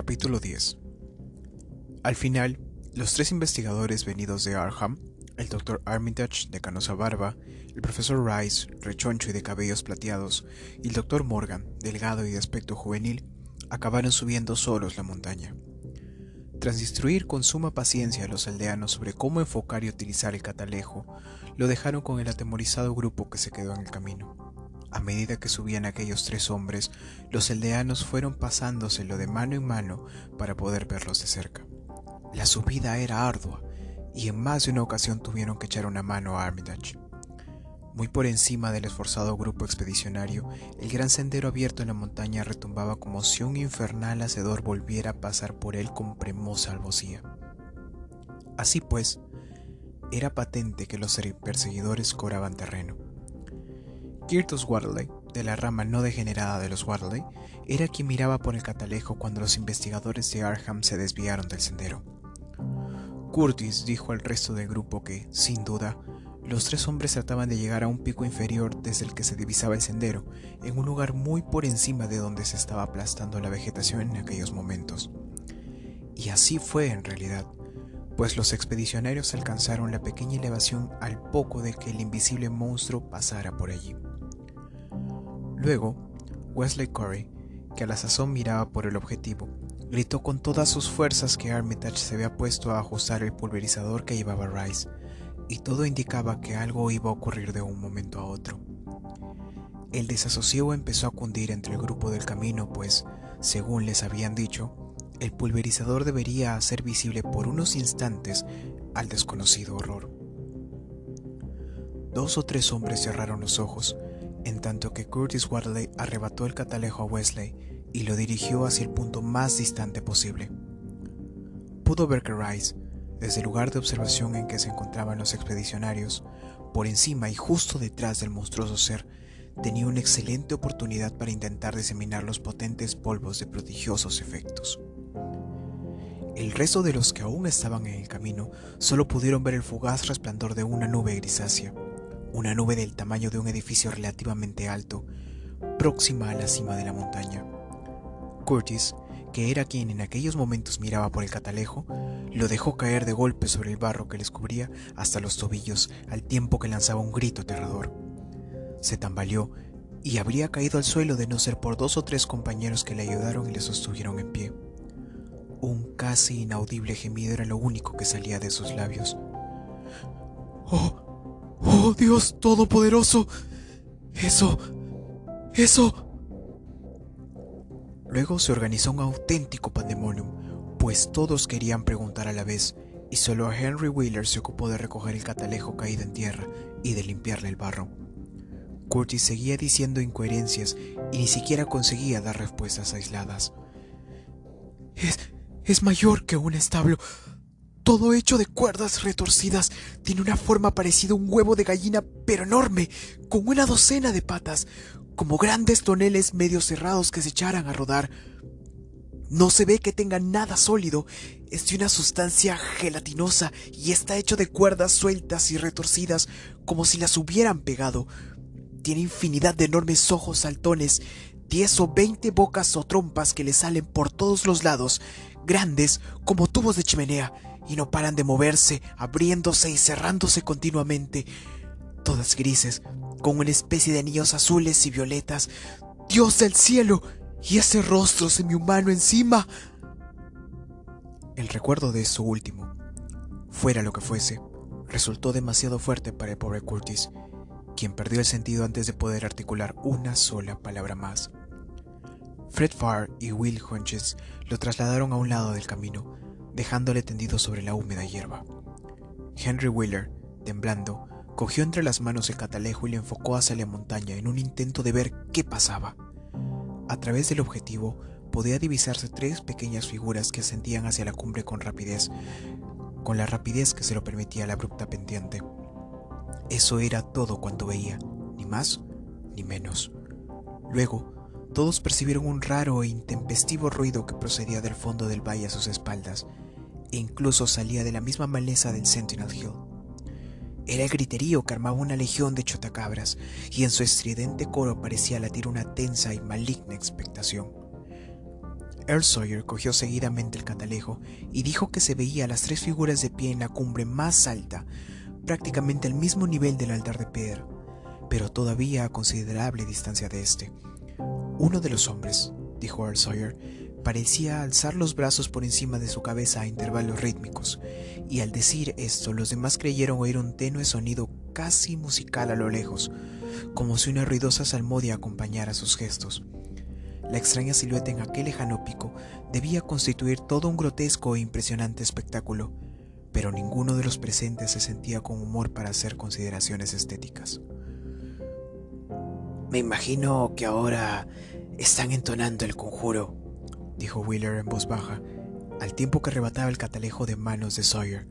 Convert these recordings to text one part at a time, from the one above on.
Capítulo 10 Al final, los tres investigadores venidos de Arham, el Dr. Armitage de canosa barba, el profesor Rice, rechoncho y de cabellos plateados, y el Dr. Morgan, delgado y de aspecto juvenil, acabaron subiendo solos la montaña. Tras instruir con suma paciencia a los aldeanos sobre cómo enfocar y utilizar el catalejo, lo dejaron con el atemorizado grupo que se quedó en el camino. A medida que subían aquellos tres hombres, los aldeanos fueron pasándoselo de mano en mano para poder verlos de cerca. La subida era ardua, y en más de una ocasión tuvieron que echar una mano a Armitage. Muy por encima del esforzado grupo expedicionario, el gran sendero abierto en la montaña retumbaba como si un infernal hacedor volviera a pasar por él con premosa albocía. Así pues, era patente que los perseguidores cobraban terreno. Kirtus Waterley, de la rama no degenerada de los Waterley, era quien miraba por el catalejo cuando los investigadores de Arham se desviaron del sendero. Curtis dijo al resto del grupo que, sin duda, los tres hombres trataban de llegar a un pico inferior desde el que se divisaba el sendero, en un lugar muy por encima de donde se estaba aplastando la vegetación en aquellos momentos. Y así fue en realidad, pues los expedicionarios alcanzaron la pequeña elevación al poco de que el invisible monstruo pasara por allí. Luego, Wesley Corey, que a la sazón miraba por el objetivo, gritó con todas sus fuerzas que Armitage se había puesto a ajustar el pulverizador que llevaba Rice, y todo indicaba que algo iba a ocurrir de un momento a otro. El desasosiego empezó a cundir entre el grupo del camino, pues, según les habían dicho, el pulverizador debería hacer visible por unos instantes al desconocido horror. Dos o tres hombres cerraron los ojos, en tanto que Curtis Waterley arrebató el catalejo a Wesley y lo dirigió hacia el punto más distante posible. Pudo ver que Rice, desde el lugar de observación en que se encontraban los expedicionarios, por encima y justo detrás del monstruoso ser, tenía una excelente oportunidad para intentar diseminar los potentes polvos de prodigiosos efectos. El resto de los que aún estaban en el camino solo pudieron ver el fugaz resplandor de una nube grisácea, una nube del tamaño de un edificio relativamente alto, próxima a la cima de la montaña. Curtis, que era quien en aquellos momentos miraba por el catalejo, lo dejó caer de golpe sobre el barro que les cubría hasta los tobillos al tiempo que lanzaba un grito aterrador. Se tambaleó y habría caído al suelo de no ser por dos o tres compañeros que le ayudaron y le sostuvieron en pie. Un casi inaudible gemido era lo único que salía de sus labios. ¡Oh! ¡Oh, Dios Todopoderoso! Eso... Eso... Luego se organizó un auténtico pandemonium, pues todos querían preguntar a la vez, y solo Henry Wheeler se ocupó de recoger el catalejo caído en tierra y de limpiarle el barro. Curtis seguía diciendo incoherencias y ni siquiera conseguía dar respuestas aisladas. Es, es mayor que un establo todo hecho de cuerdas retorcidas, tiene una forma parecida a un huevo de gallina, pero enorme, con una docena de patas, como grandes toneles medio cerrados que se echaran a rodar. No se ve que tenga nada sólido, es de una sustancia gelatinosa y está hecho de cuerdas sueltas y retorcidas como si las hubieran pegado. Tiene infinidad de enormes ojos saltones, diez o veinte bocas o trompas que le salen por todos los lados, grandes como tubos de chimenea, y no paran de moverse, abriéndose y cerrándose continuamente, todas grises, con una especie de anillos azules y violetas. Dios del cielo, y ese rostro semihumano encima. El recuerdo de eso último, fuera lo que fuese, resultó demasiado fuerte para el pobre Curtis, quien perdió el sentido antes de poder articular una sola palabra más. Fred Farr y Will Hunches lo trasladaron a un lado del camino, dejándole tendido sobre la húmeda hierba. Henry Wheeler, temblando, cogió entre las manos el catalejo y le enfocó hacia la montaña en un intento de ver qué pasaba. A través del objetivo podía divisarse tres pequeñas figuras que ascendían hacia la cumbre con rapidez, con la rapidez que se lo permitía la abrupta pendiente. Eso era todo cuanto veía, ni más ni menos. Luego, todos percibieron un raro e intempestivo ruido que procedía del fondo del valle a sus espaldas, incluso salía de la misma maleza del Sentinel Hill. Era el griterío que armaba una legión de chotacabras, y en su estridente coro parecía latir una tensa y maligna expectación. Earl Sawyer cogió seguidamente el catalejo y dijo que se veía las tres figuras de pie en la cumbre más alta, prácticamente al mismo nivel del altar de piedra, pero todavía a considerable distancia de este. Uno de los hombres, dijo Earl Sawyer, parecía alzar los brazos por encima de su cabeza a intervalos rítmicos, y al decir esto los demás creyeron oír un tenue sonido casi musical a lo lejos, como si una ruidosa salmodia acompañara sus gestos. La extraña silueta en aquel lejano pico debía constituir todo un grotesco e impresionante espectáculo, pero ninguno de los presentes se sentía con humor para hacer consideraciones estéticas. Me imagino que ahora están entonando el conjuro, dijo Wheeler en voz baja, al tiempo que arrebataba el catalejo de manos de Sawyer.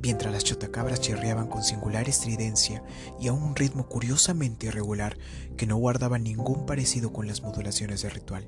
Mientras las chotacabras chirriaban con singular estridencia y a un ritmo curiosamente irregular que no guardaba ningún parecido con las modulaciones del ritual.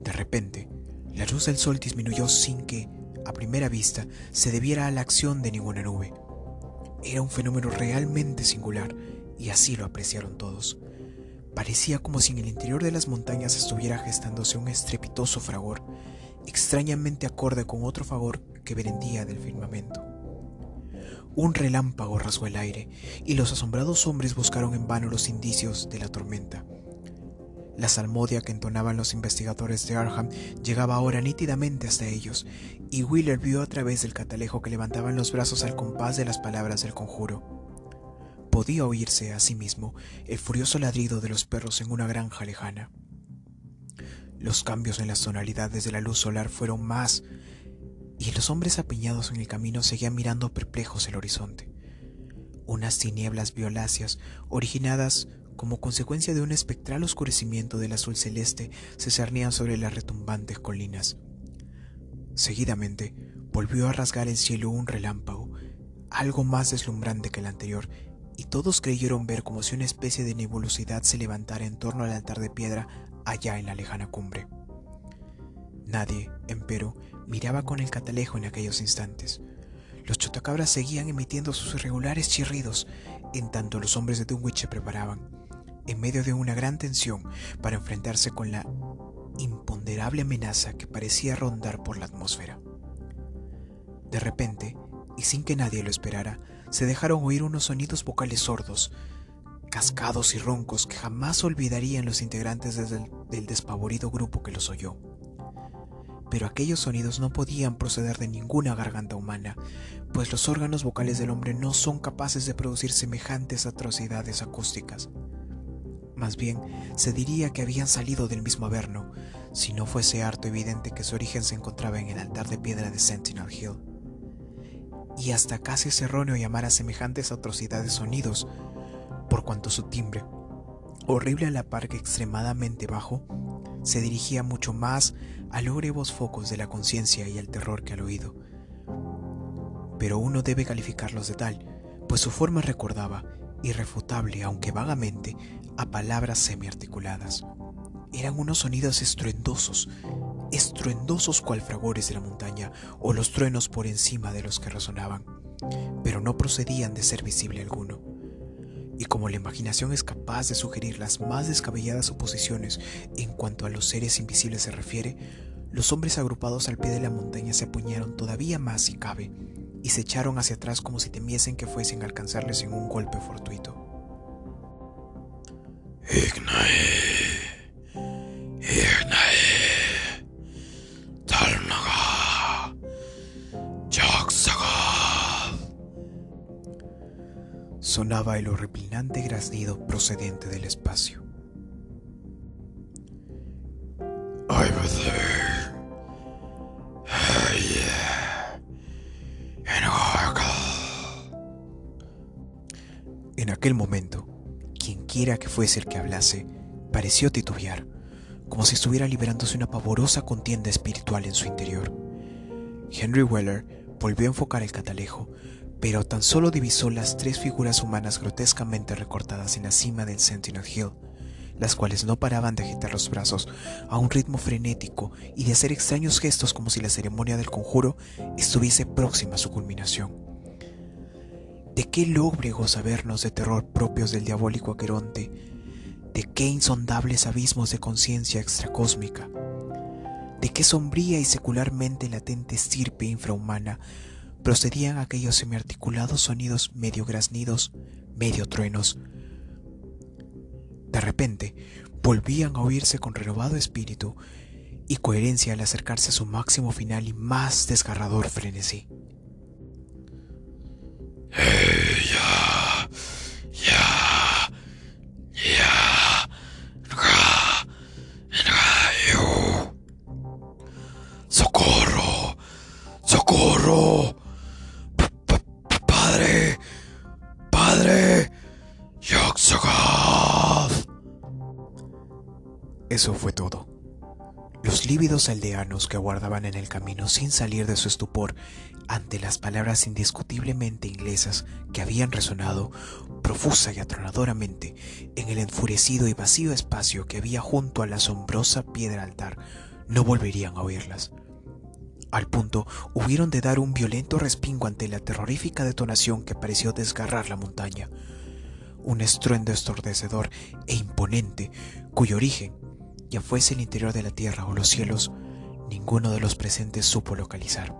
De repente, la luz del sol disminuyó sin que, a primera vista, se debiera a la acción de ninguna nube. Era un fenómeno realmente singular y así lo apreciaron todos. Parecía como si en el interior de las montañas estuviera gestándose un estrepitoso fragor, extrañamente acorde con otro fragor que vendía del firmamento. Un relámpago rasgó el aire y los asombrados hombres buscaron en vano los indicios de la tormenta. La salmodia que entonaban los investigadores de Arham llegaba ahora nítidamente hasta ellos, y Wheeler vio a través del catalejo que levantaban los brazos al compás de las palabras del conjuro podía oírse a sí mismo el furioso ladrido de los perros en una granja lejana. Los cambios en las tonalidades de la luz solar fueron más, y los hombres apiñados en el camino seguían mirando perplejos el horizonte. Unas tinieblas violáceas, originadas como consecuencia de un espectral oscurecimiento del azul celeste, se cernían sobre las retumbantes colinas. Seguidamente, volvió a rasgar el cielo un relámpago, algo más deslumbrante que el anterior, y todos creyeron ver como si una especie de nebulosidad se levantara en torno al altar de piedra allá en la lejana cumbre. Nadie, empero, miraba con el catalejo en aquellos instantes. Los chotacabras seguían emitiendo sus irregulares chirridos, en tanto los hombres de Dunwich se preparaban, en medio de una gran tensión, para enfrentarse con la imponderable amenaza que parecía rondar por la atmósfera. De repente, y sin que nadie lo esperara, se dejaron oír unos sonidos vocales sordos, cascados y roncos que jamás olvidarían los integrantes del despavorido grupo que los oyó. Pero aquellos sonidos no podían proceder de ninguna garganta humana, pues los órganos vocales del hombre no son capaces de producir semejantes atrocidades acústicas. Más bien, se diría que habían salido del mismo Averno, si no fuese harto evidente que su origen se encontraba en el altar de piedra de Sentinel Hill y hasta casi es erróneo llamar a semejantes atrocidades sonidos, por cuanto su timbre, horrible a la par que extremadamente bajo, se dirigía mucho más a los focos de la conciencia y al terror que al oído. Pero uno debe calificarlos de tal, pues su forma recordaba, irrefutable aunque vagamente, a palabras semiarticuladas. Eran unos sonidos estruendosos, estruendosos cual fragores de la montaña o los truenos por encima de los que resonaban, pero no procedían de ser visible alguno. Y como la imaginación es capaz de sugerir las más descabelladas suposiciones en cuanto a los seres invisibles se refiere, los hombres agrupados al pie de la montaña se apuñaron todavía más si cabe, y se echaron hacia atrás como si temiesen que fuesen a alcanzarles en un golpe fortuito. Sonaba el horripilante graznido procedente del espacio. En aquel momento, quienquiera que fuese el que hablase, pareció titubear, como si estuviera liberándose una pavorosa contienda espiritual en su interior. Henry Weller volvió a enfocar el catalejo, pero tan solo divisó las tres figuras humanas grotescamente recortadas en la cima del Sentinel Hill, las cuales no paraban de agitar los brazos a un ritmo frenético y de hacer extraños gestos como si la ceremonia del conjuro estuviese próxima a su culminación. ¿De qué lóbregos sabernos de terror propios del diabólico Aqueronte? ¿De qué insondables abismos de conciencia extracósmica? de qué sombría y secularmente latente estirpe infrahumana procedían aquellos semiarticulados sonidos medio graznidos, medio truenos. De repente, volvían a oírse con renovado espíritu y coherencia al acercarse a su máximo final y más desgarrador frenesí. Eso fue todo. Los lívidos aldeanos que aguardaban en el camino sin salir de su estupor ante las palabras indiscutiblemente inglesas que habían resonado profusa y atronadoramente en el enfurecido y vacío espacio que había junto a la asombrosa piedra altar, no volverían a oírlas. Al punto hubieron de dar un violento respingo ante la terrorífica detonación que pareció desgarrar la montaña. Un estruendo estordecedor e imponente, cuyo origen, ya fuese el interior de la tierra o los cielos, ninguno de los presentes supo localizar.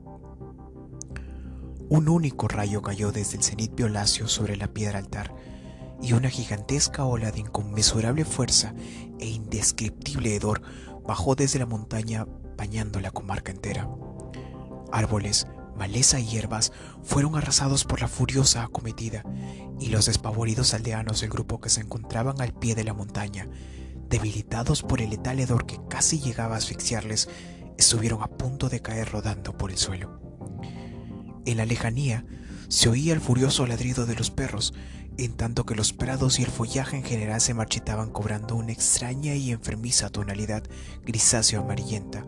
Un único rayo cayó desde el cenit violáceo sobre la piedra altar, y una gigantesca ola de inconmensurable fuerza e indescriptible hedor bajó desde la montaña bañando la comarca entera. Árboles, maleza y hierbas fueron arrasados por la furiosa acometida, y los despavoridos aldeanos del grupo que se encontraban al pie de la montaña, debilitados por el letal hedor que casi llegaba a asfixiarles, estuvieron a punto de caer rodando por el suelo. En la lejanía se oía el furioso ladrido de los perros, en tanto que los prados y el follaje en general se marchitaban cobrando una extraña y enfermiza tonalidad grisáceo amarillenta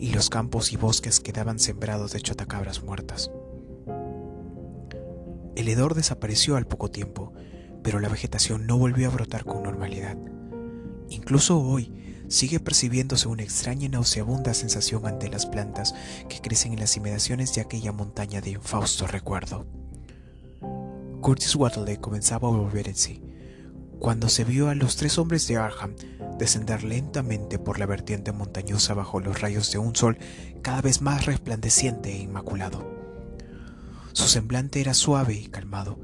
y los campos y bosques quedaban sembrados de chotacabras muertas. El hedor desapareció al poco tiempo, pero la vegetación no volvió a brotar con normalidad. Incluso hoy sigue percibiéndose una extraña y nauseabunda sensación ante las plantas que crecen en las inmediaciones de aquella montaña de infausto recuerdo. Curtis Waterley comenzaba a volver en sí, cuando se vio a los tres hombres de Arham descender lentamente por la vertiente montañosa bajo los rayos de un sol cada vez más resplandeciente e inmaculado. Su semblante era suave y calmado,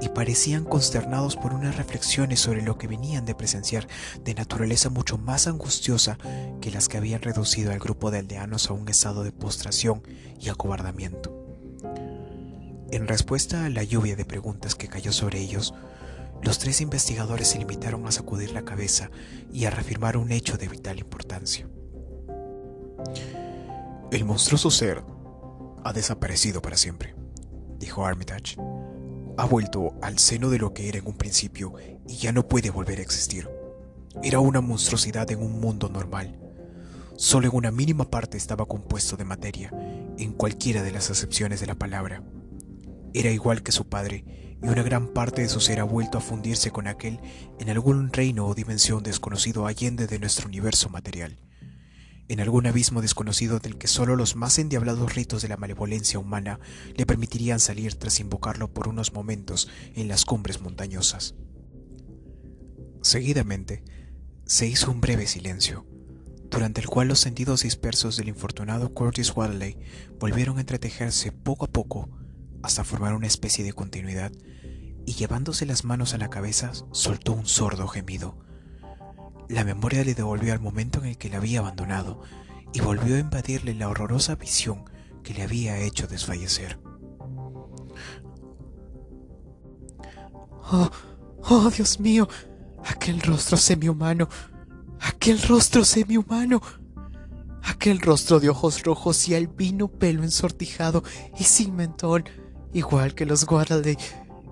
y parecían consternados por unas reflexiones sobre lo que venían de presenciar de naturaleza mucho más angustiosa que las que habían reducido al grupo de aldeanos a un estado de postración y acobardamiento. En respuesta a la lluvia de preguntas que cayó sobre ellos, los tres investigadores se limitaron a sacudir la cabeza y a reafirmar un hecho de vital importancia. El monstruoso ser ha desaparecido para siempre, dijo Armitage. Ha vuelto al seno de lo que era en un principio y ya no puede volver a existir. Era una monstruosidad en un mundo normal. Solo en una mínima parte estaba compuesto de materia, en cualquiera de las acepciones de la palabra. Era igual que su padre y una gran parte de su ser ha vuelto a fundirse con aquel en algún reino o dimensión desconocido allende de nuestro universo material, en algún abismo desconocido del que solo los más endiablados ritos de la malevolencia humana le permitirían salir tras invocarlo por unos momentos en las cumbres montañosas. Seguidamente, se hizo un breve silencio, durante el cual los sentidos dispersos del infortunado Curtis Wadley volvieron a entretejerse poco a poco hasta formar una especie de continuidad, y llevándose las manos a la cabeza soltó un sordo gemido. La memoria le devolvió al momento en el que le había abandonado y volvió a invadirle la horrorosa visión que le había hecho desfallecer. Oh, oh, Dios mío, aquel rostro semi-humano, aquel rostro semi-humano, aquel rostro de ojos rojos y albino pelo ensortijado y sin mentón, igual que los Guardaley.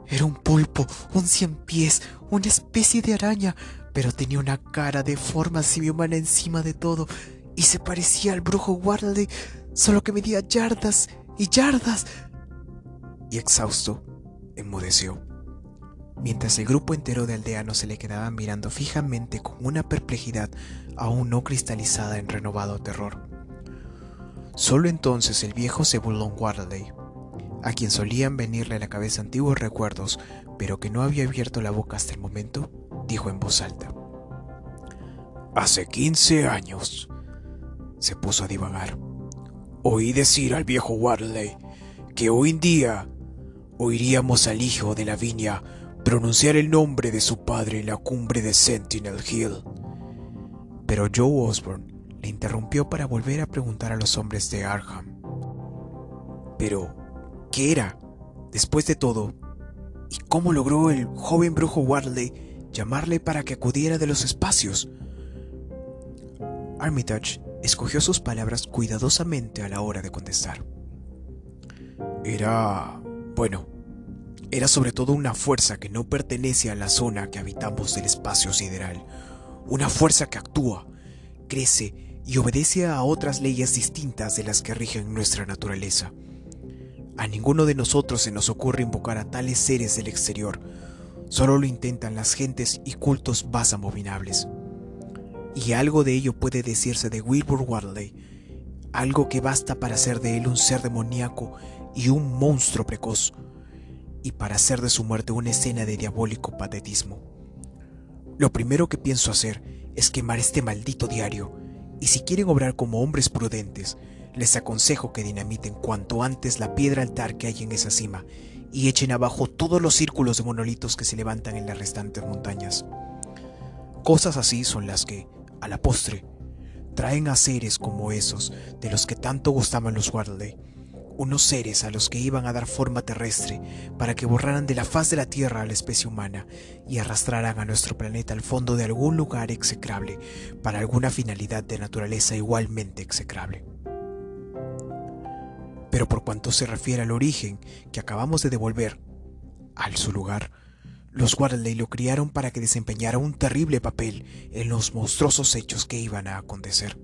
Era un pulpo, un cien pies, una especie de araña, pero tenía una cara de forma semi-humana encima de todo y se parecía al brujo Guardaley, solo que medía yardas y yardas. Y exhausto, enmudeció. Mientras el grupo entero de aldeanos se le quedaban mirando fijamente con una perplejidad aún no cristalizada en renovado terror. Solo entonces el viejo se burló en a quien solían venirle a la cabeza antiguos recuerdos, pero que no había abierto la boca hasta el momento, dijo en voz alta. Hace 15 años, se puso a divagar. Oí decir al viejo Wadley que hoy en día oiríamos al hijo de la viña pronunciar el nombre de su padre en la cumbre de Sentinel Hill. Pero Joe Osborne le interrumpió para volver a preguntar a los hombres de Arkham. Pero, ¿qué era? Después de todo, ¿y cómo logró el joven brujo Wadley llamarle para que acudiera de los espacios? Armitage escogió sus palabras cuidadosamente a la hora de contestar. Era... bueno, era sobre todo una fuerza que no pertenece a la zona que habitamos del espacio sideral, una fuerza que actúa, crece y obedece a otras leyes distintas de las que rigen nuestra naturaleza. A ninguno de nosotros se nos ocurre invocar a tales seres del exterior, solo lo intentan las gentes y cultos más abominables y algo de ello puede decirse de Wilbur Wadley, algo que basta para hacer de él un ser demoníaco y un monstruo precoz, y para hacer de su muerte una escena de diabólico patetismo. Lo primero que pienso hacer es quemar este maldito diario, y si quieren obrar como hombres prudentes, les aconsejo que dinamiten cuanto antes la piedra altar que hay en esa cima y echen abajo todos los círculos de monolitos que se levantan en las restantes montañas. Cosas así son las que, a la postre, traen a seres como esos de los que tanto gustaban los Wardley, unos seres a los que iban a dar forma terrestre para que borraran de la faz de la Tierra a la especie humana y arrastraran a nuestro planeta al fondo de algún lugar execrable para alguna finalidad de naturaleza igualmente execrable. Pero por cuanto se refiere al origen que acabamos de devolver al su lugar, los Wadley lo criaron para que desempeñara un terrible papel en los monstruosos hechos que iban a acontecer.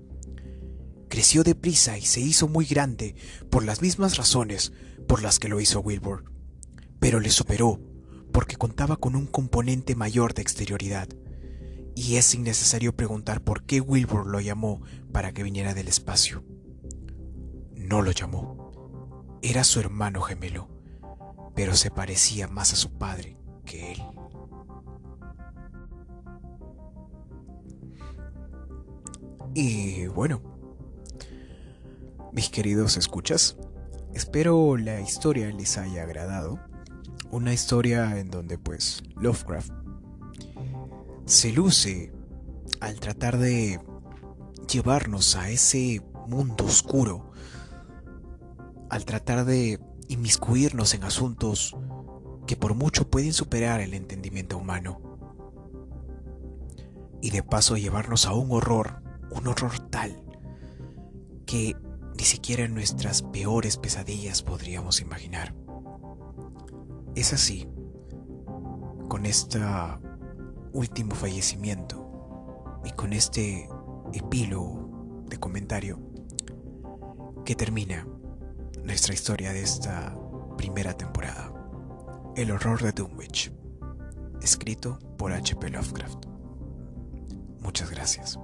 Creció deprisa y se hizo muy grande por las mismas razones por las que lo hizo Wilbur, pero le superó porque contaba con un componente mayor de exterioridad. Y es innecesario preguntar por qué Wilbur lo llamó para que viniera del espacio. No lo llamó. Era su hermano gemelo, pero se parecía más a su padre que él. Y bueno, mis queridos escuchas, espero la historia les haya agradado. Una historia en donde pues Lovecraft se luce al tratar de llevarnos a ese mundo oscuro, al tratar de inmiscuirnos en asuntos que por mucho pueden superar el entendimiento humano. Y de paso llevarnos a un horror, un horror tal, que ni siquiera en nuestras peores pesadillas podríamos imaginar. Es así, con este último fallecimiento y con este epílogo de comentario que termina nuestra historia de esta primera temporada. El horror de Dunwich, escrito por H.P. Lovecraft. Muchas gracias.